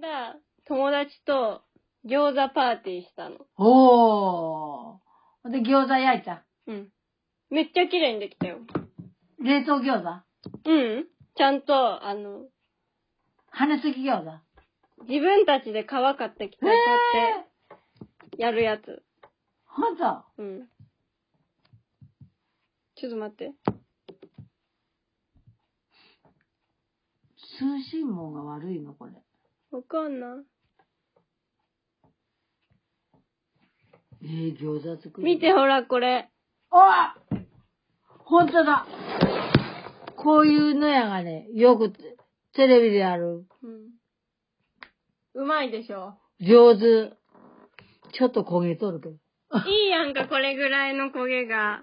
間、友達と餃子パーティーしたの。おー。で、餃子焼いた。うん。めっちゃ綺麗にできたよ。冷凍餃子？うん。ちゃんと、あの、羽根付き餃子？自分たちで皮買ってきて、こうやって、やるやつ。ほんと？うん。ちょっと待って。通信網が悪いの？これ。わかんない。えー、餃子作る。見てほら、これ。あほんとだこういうのやがね、よくテレビでやる。うん。うまいでしょ。上手。ちょっと焦げとるけど。いいやんか、これぐらいの焦げが。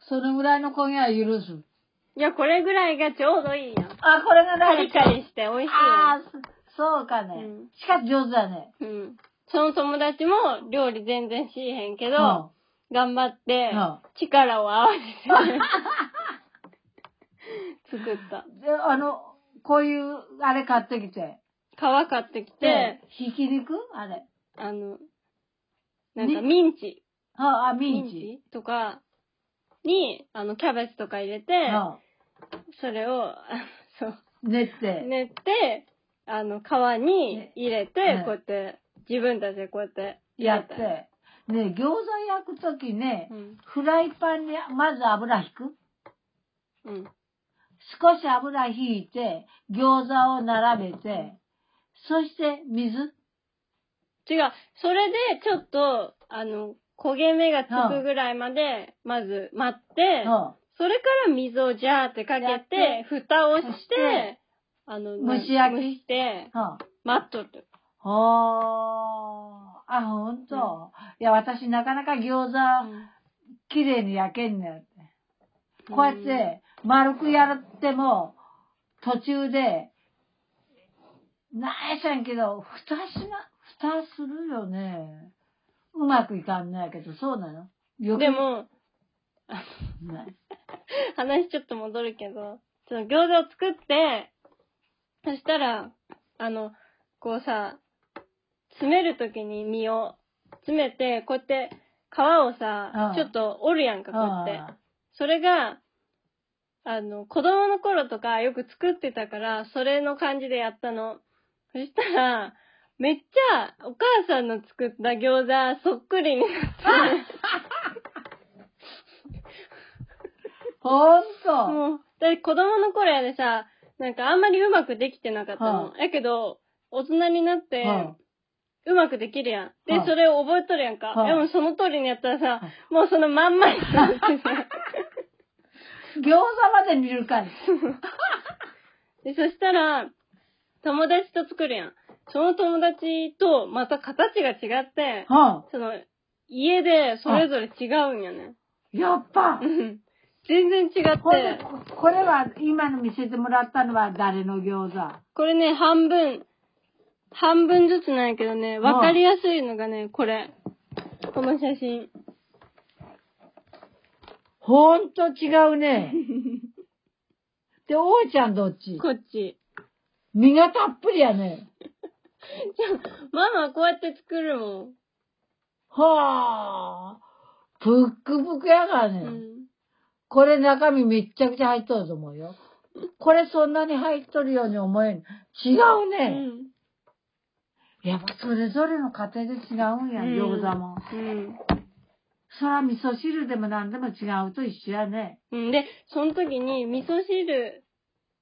そのぐらいの焦げは許す。いや、これぐらいがちょうどいいやん。あ、これがカリカリして美味しいああ、そそうかね。うんしかし上手だね。よ。うん。その友達も料理全然しへんけど、うん頑張ってうん、力を合わせて、作った。で、あの、こういう、あれ買ってきて。皮買ってきて、ひき肉？あれ。あの、なんかミンチ。あ、あ、ミンチ。とかに、あの、キャベツとか入れて、うんそれを、あ そう、練って。練って、あの、皮に入れて、ねこうやって、自分たちでこうやってやって。ね、餃子焼くときね、うん。フライパンにまず油引く？うん。少し油引いて、餃子を並べて、そして水？違う。それで、ちょっと、あの、焦げ目がつくぐらいまで、まず待って、うんそれから水をジャーってかけやってて、蓋をしてて、あの、蒸し焼き蒸して、うん。待っとる。ほー。あ、ほんと。いや、私なかなか餃子、綺麗に焼けんねんって。こうやって、丸くやっても、途中で、なんやしゃんけど、蓋しな、蓋するよね。うまくいかんねやけど、そうなの？よくで、も、ない 話ちょっと戻るけど、その餃子を作って、そしたら、あの、こうさ、詰めるときに身を詰めて、こうやって皮をさう、んちょっと折るやんか、こうやって。あそれが、あの、子供の頃とかよく作ってたから、それの感じでやったの。そしたら、めっちゃお母さんの作った餃子そっくりになって、ほんと。もう、だって子供の頃やでさ、なんかあんまりうまくできてなかったの。はやけど、大人になって、はうまくできるやん。で、はいそれを覚えとるやんか。はいでもその通りにやったらさ、はいもうそのまんまになってさ。餃子まで見るかい。で、そしたら、友達と作るやん。その友達とまた形が違って、はその、家でそれぞれ違うんやね。やっぱう。ん全然違って。ほんで、ここれは、今の見せてもらったのは誰の餃子？これね、半分、半分ずつなんやけどね、わかりやすいのがね、これ。この写真。ほんと違うね。で、おーちゃんどっち？こっち。身がたっぷりやね。ママこうやって作るもん。はあ。ぷっくぷくやがね。うん。これ中身めっちゃくちゃ入っとると思うよ。これそんなに入っとるように思えん。違ううね。ん。やっぱそれぞれの家庭で違うんや、うん餃子も。うん。そら味噌汁でも何でも違うと一緒やね。うん。で、その時に味噌汁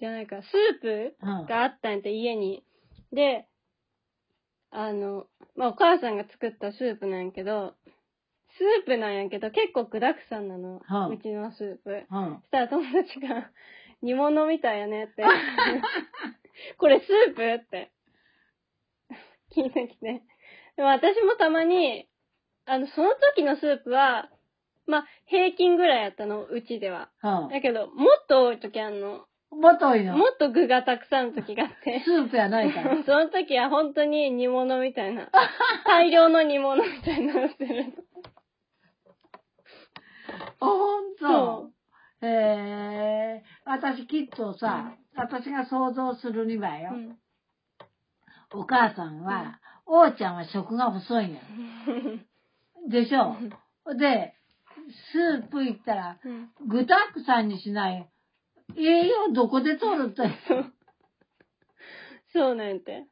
じゃないか、スープうん。があったんやって、家に。で、あの、まあ、お母さんが作ったスープなんやけど、スープなんやけど、結構具沢山なの。はいうちのスープ。うん。そしたら友達が、煮物みたいやねって。これスープって。聞いてきて。でも私もたまに、あの、その時のスープは、まあ、平均ぐらいやったの、うちでは。うん。だけど、もっと多い時あんの。もっと多いの？もっと具がたくさんの時があって。スープやないから。その時は本当に煮物みたいな。大量の煮物みたいなのしてるほんそと。へえ。私きっとさ、私が想像するにはよ。うん。お母さんは、おーちゃんは食が細いんや。でしょ？で、スープ行ったら、うん具沢山にしない。栄養どこで取るって。そうなんて。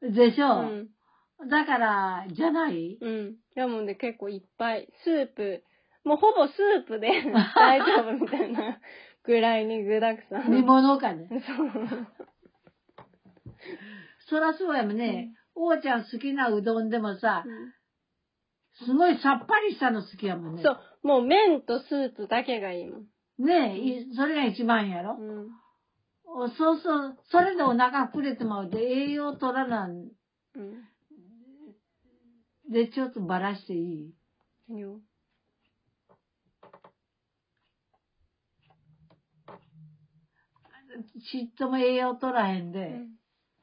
でしょ、うん。だから、じゃない？うん。やもんで結構いっぱい。スープ、もうほぼスープで 大丈夫みたいなぐらいに具沢山。煮物かね。そう。そらそうやもんね。おーちゃん好きなうどんでもさ、うんすごいさっぱりしたの好きやもんね。そう。もう麺とスープだけがいいもん。ねえ、いそれが一番やろ、うん。おそうそう、それでお腹膨れてまうで栄養取らなんうん。でちょっとばらしていい？何をちっとも栄養取らへんで、うん。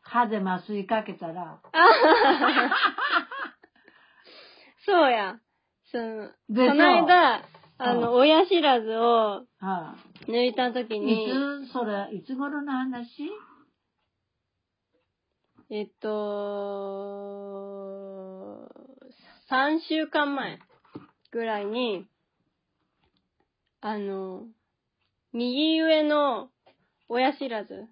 歯で麻酔かけたら、そうや。その、でこの間、あうの、親知らずをは抜いたときい、に、いつ、それ、いつ頃の話？えっと、3週間前ぐらいに、あの、右上の親知らず、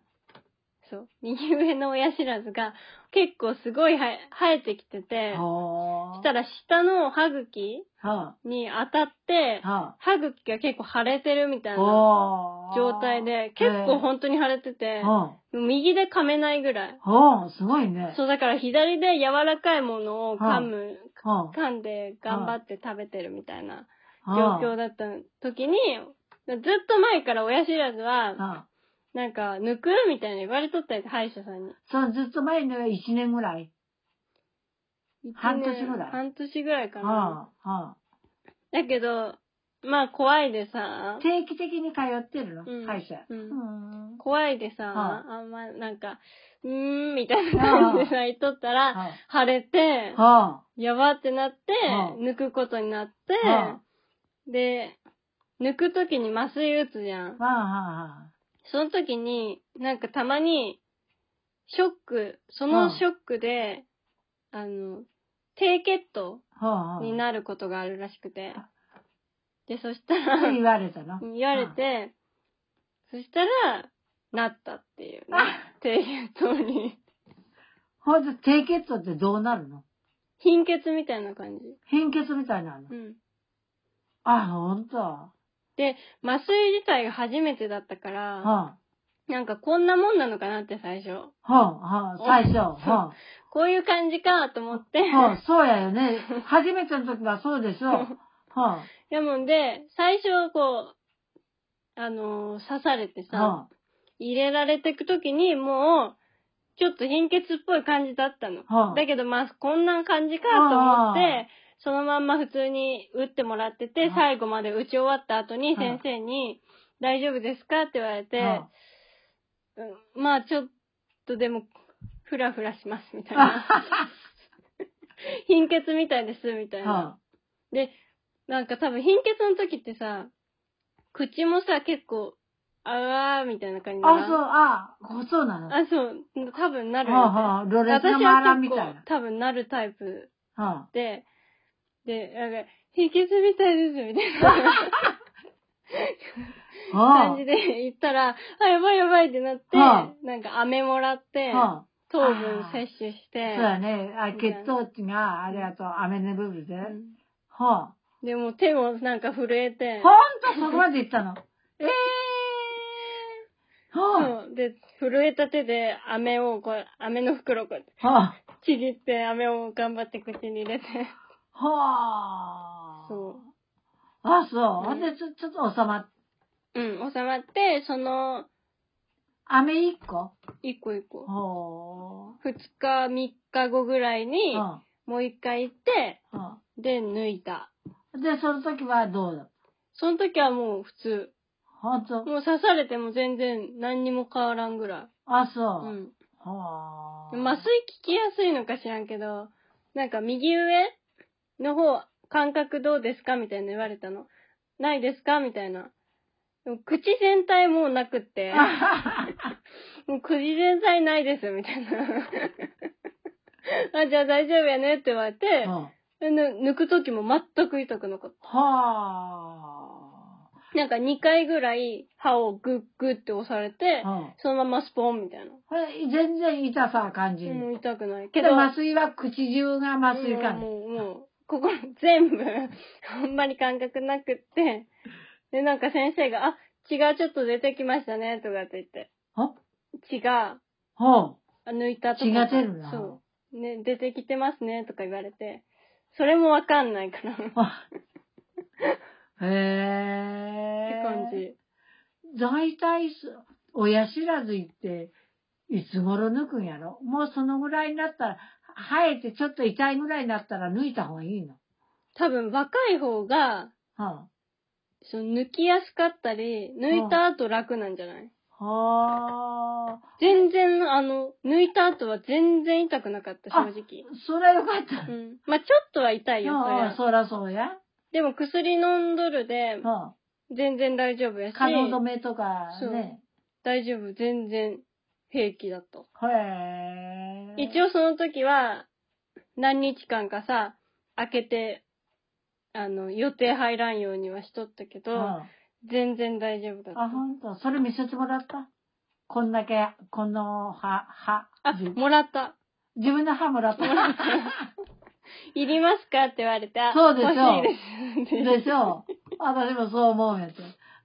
そう、右上の親知らずが結構すごいは生えてきてて、したら下の歯茎に当たって歯茎が結構腫れてるみたあ。いなはあ。状態で、結構本当に腫れてて、は右で噛めないぐらい。あ。はあ、すごいね。そう、だから左で柔らかいものを噛む、は噛んで頑張って食べてるみたいなあ。状況だった時に、ずっと前から親知らずは、はあ。なんか、抜くみたいに言われとったやつ、歯医者さんに。そのずっと前の1年ぐらい。一年半年ぐらい半年ぐらいかな。はあ。はだけど、まあ怖いでさあ。、定期的に通ってるの、うん歯医者。うんん。怖いでさ、はあんまなんか、うーん、みたいな感じで泣いとったら、は腫れて、あ。はやばってなってはあ、抜くことになって、はで、抜くときに麻酔打つじゃんあ。。はあ。はその時に、なんかたまに、ショック、そのショックで、あの、低血糖。になることがあるらしくて。で、そしたら、言われたの？言われて、そしたら、なったっていうねあ。低血糖に。ほんと、低血糖ってどうなるの？貧血みたいな感じ。貧血みたいなの？うん。あ、ほんと。はで、麻酔自体が初めてだったから、あ。なんかこんなもんなのかなって最初。はあ、はあ、最初。はこういう感じかと思って。あ。はあ、そうやよね。初めての時はそうでしょ。はあ。やもんで、最初こう、あのー刺されてさ、は入れられてくときにもう、ちょっと貧血っぽい感じだったの。あ。はあ。だけどまあ、こんな感じかと思っあて、そのまんま普通に打ってもらってて、あ最後まで打ち終わった後にあ先生に、大丈夫ですか？って言われて、はうんまあちょっとでも、ふらふらしますみたいあ。な。貧血みたいですみたいな。はで、なんか多分貧血の時ってさ、口もさ、結構、あわーみたいな感じあ、そう、あ、そうなの？はあ、そう、多分なるあ、よ、はあ、ロレスが私回らは結構んみたいな。多分なるタイプはで、で、なんか、貧血みたいですみたいな 感じで言ったら、あ、やばいやばいってなって、はなんか �mೆ もらって。糖分摂取して、そうやね。あ血糖値が、あれやと、飴の部分で。うんはでも手もなんか震えてあ。、ほんとそこまで行ったの。ええー。はそう。で、震えた手で飴を、こう、飴の袋をこうやって、あ。はちぎって飴を頑張って口に入れて。あ。はあ。そう。あ、そう。ほうんんで、ちょ、ちょっと収まっ、うん、収まって、その、飴一個？一個一個。ほ二日、三日後ぐらいにもう一回行って、で、抜いた。あ。で、その時はどうだ？その時はもう普通。ほんと。もう刺されても全然何にも変わらんぐらあ、い。そうう。ん。はあ。麻酔効きやすいのか知らんけど、なんか右上の方、感覚どうですか？みたいな言われたの。ないですか？みたいな。でも口全体もうなくって、もう口全体ないですみたいな。あ、じゃあ大丈夫やねって言われてう、ん。抜くときも全く痛くなかっあ。た。なんか2回ぐらい歯をグッグって押されて、うん。そのままスポンみたいな。これ、全然痛さは感じる。うん、痛くない。けど、麻酔は口中が麻酔かね。もう、もう、もうここ全部、あんまり感覚なくって、で、なんか先生が、あ、血がちょっと出てきましたね、とかって言って。あ血が、ほう。あ抜いたとこ血が出るなそう。ね、出てきてますね、とか言われて。それもわかんないから。ってあへえ。感じ。大体す、親知らず行って、いつ頃抜くんやろもうそのぐらいになったら、生えてちょっと痛いぐらいになったら抜いた方がいいの？多分若い方が、はその抜きやすかったり、抜いた後楽なんじゃない？あ、はあ。全然、あの、抜いた後は全然痛くなかった、正直。そりゃよかった。うん。まあちょっとは痛いよ、そりゃ。ああそらそうや。でも薬飲んどるで、は全然大丈夫やし、可能止めとかね。大丈夫、全然平気だった。へえ。一応その時は、何日間かさ、開けて、あの、予定入らんようにはしとったけど、うん全然大丈夫だった。あ、ほんと。それ見せてもらった？こんだけ、この歯、歯。あ、自もらった。自分の歯もらった？もらったいりますか？って言われて、あそうでしょ欲しいです。でしょ私もそう思うんやって。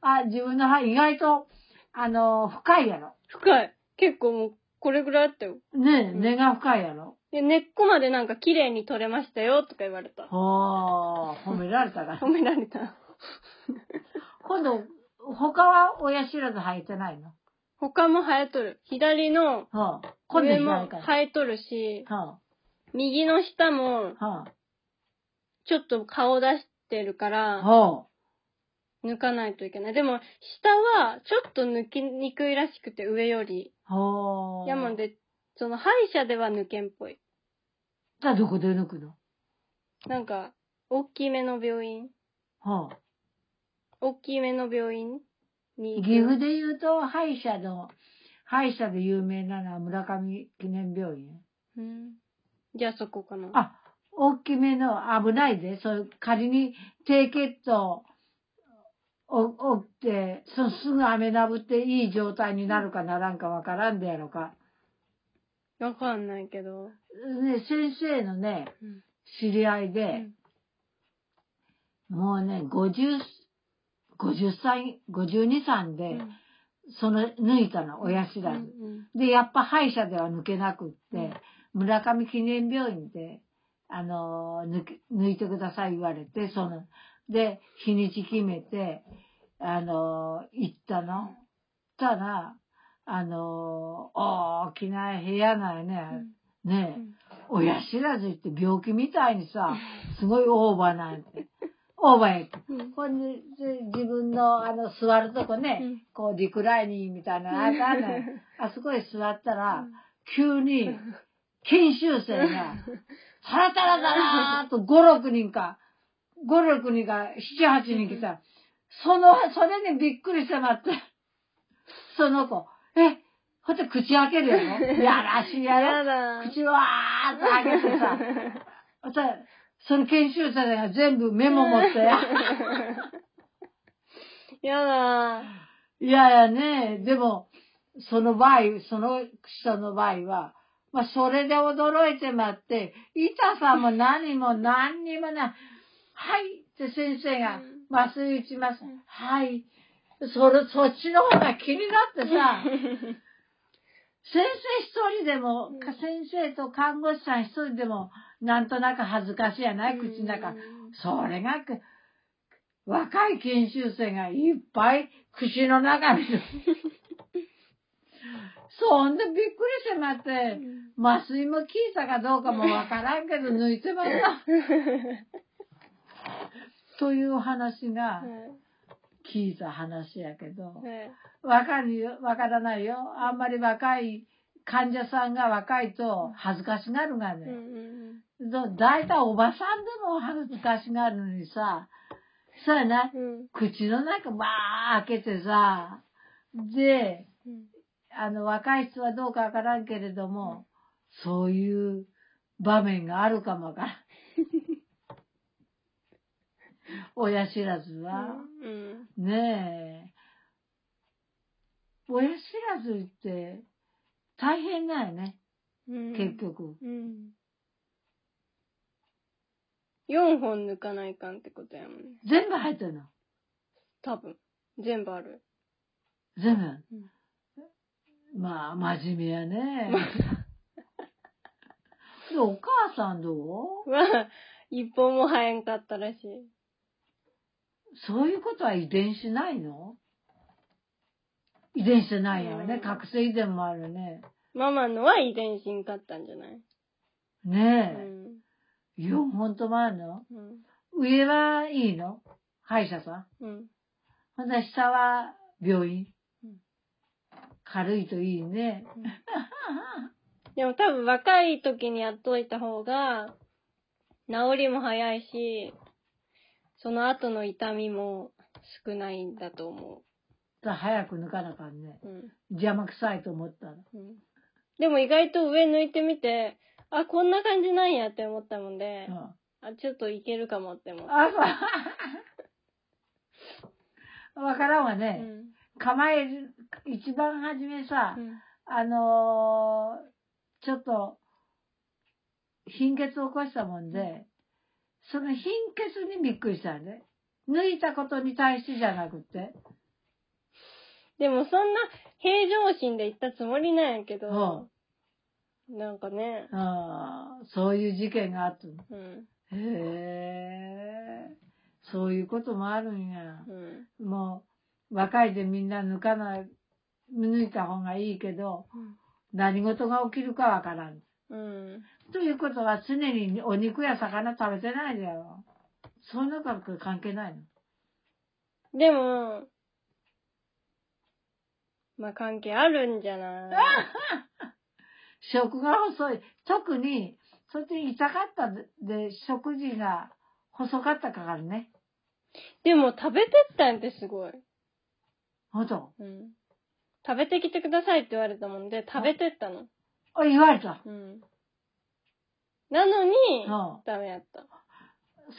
あ、自分の歯意外と、あの、深いやろ。深い。結構もう、これぐらいあったよ。ね根が深いやろ。で、根っこまでなんか綺麗に取れましたよ、とか言われた。ほー、褒められたら。褒められた。今度、他は親知らず生えてないの？他も生えとる。左のはあ、上も。生えとるし、は右の下もちょっと顔出してるかあ、ら、は抜かないといけない。でも、下はちょっと抜きにくいらしくて、上より。あ、はあ。やもんで、その歯医者では抜けんっぽい。じゃあどこで抜くの？なんか、大きめの病院はあ。大きめの病院に。岐阜で言うと、歯医者の、歯医者で有名なのは村上記念病院？うん。じゃあそこかな。あ、大きめの、危ないで、そういう、仮に低血糖を、起きて、そすぐ飴なぶっていい状態になるかならんかわからんでやろか。わかんないけど。ね、先生のね、うん。知り合いうで、んもうね、50、50歳、52、3で、その、抜いたの、親知らず。うんで、やっぱ歯医者では抜けなくって、うん村上記念病院で、あの抜いてください言われて、その、で、日にち決めて、あのー行ったの？たら、あのー大きな部屋なよね。うんね親知らずって病気みたいにさ、すごいオーバーなんて。オーバーやって。うんこんで自分のあの座るとこね、うんこうリクライニングみたいなのあったのよあそこへ座ったら、急に研修生が、タラタラタラーっと5、6人か、5、6人か、7、8人来た。その、それにびっくりしてまって。その子、え、ほんと口開けるやろ やらしいやろ？やだ。口わーっと開けてさ、さその研修生が全部メモ持って、やだ。いやいやね、でも、その場合、その人の場合は、まあ、それで驚いてまって、痛さも何も何にもない。はいって先生が麻酔打ちます。はい。それ、そっちの方が気になってさ、先生一人でも、うん先生と看護師さん一人でも、なんとなく恥ずかしいやない、口の中。それがく、若い研修生がいっぱい口の中に。そんでびっくりしてまって、麻酔も効いたかどうかもわからんけど抜いてました。という話が聞いた話やけど、わかるよ、わからないよ。あんまり若い患者さんが若いと恥ずかしがるがね。どだいたいおばさんでも恥ずかしがるのにさ、そうやな、口の中ばー開けてさ、で、あの、若い人はどうかわからんけれども、そういう場面があるかもわからん。親知らずは。うん。ねえ。親知らずって大変だよね、うん。結局。うん。4本抜かないかんってことやもんね。全部入ってるの？多分。全部ある。全部？うんまあ、真面目やね。で、お母さんどう？は、一本も生えんかったらしい。そういうことは遺伝しないの？遺伝してないよね。うん覚醒遺伝もあるね。ママのは遺伝しんかったんじゃない？うん。ねえ。4本ともあるの？うん。上はいいの？歯医者さん？うん。ほ下は病院うん。軽いといいね。でも多分若い時にやっといた方が、治りも早いし、その後の痛みも少ないんだと思早く抜かなあかんね。う。うん。邪魔くさいと思ったら。うん。でも意外と上抜いてみて、あ、こんな感じなんやって思ったもんで、うんあ、ちょっといけるかもって思った。わからんわうね。ん。構える、一番初めさ、うん。あのーちょっと、貧血を起こしたもんで、その貧血にびっくりしたよね。抜いたことに対してじゃなくて。でもそんな平常心で言ったつもりなんやけど、うなんかね、ああ、そういう事件があったの。うん。へえ、そういうこともあるんや。うん。もう、若いでみんな抜かない、抜いた方がいいけど、何事が起きるかわからん。うん。ということは常にお肉や魚食べてないだよ。そんなこと関係ないの。でも、まあ関係あるんじゃない？食が細い。特に、そっち痛かったで、で食事が細かったからね。でも食べてったんってすごい。ほんと。うん。食べてきてくださいって言われたもんで、食べてったの。あ、言われた。うん。なのにうん、ダメやった。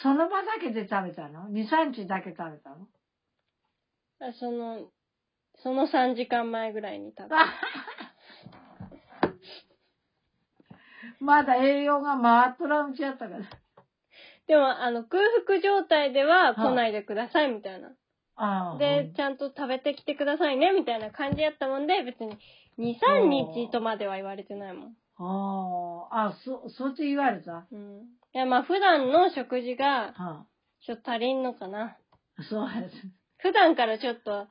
その場だけで食べたの ?2、3日だけ食べたの？あその、その3時間前ぐらいに食べた。まだ栄養が回っとらんうちやったから。でも、あの、空腹状態では来ないでくださいみたいな。ああ。で、ちゃんと食べてきてくださいねみたいな感じやったもんで、別に2、3日とまでは言われてないもん。ああ、あ、そ、そっち言われた？うん。いや、まあ普段の食事がはちょっと足りんのかな。あ、そうや。普段からちょっと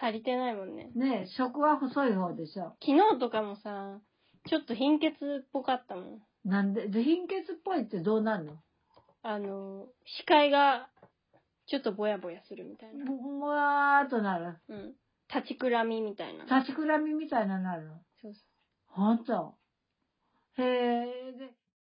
足りてないもんね。ねえ、食は細い方でしょ。昨日とかもさ、ちょっと貧血っぽかったもん。なんで、で貧血っぽいってどうなんの？あの、視界がちょっとぼやぼやするみたいな。もわーっとなる。うん。立ちくらみみたいな。立ちくらみみたいなのなるの？そうそほんと？へえ、で、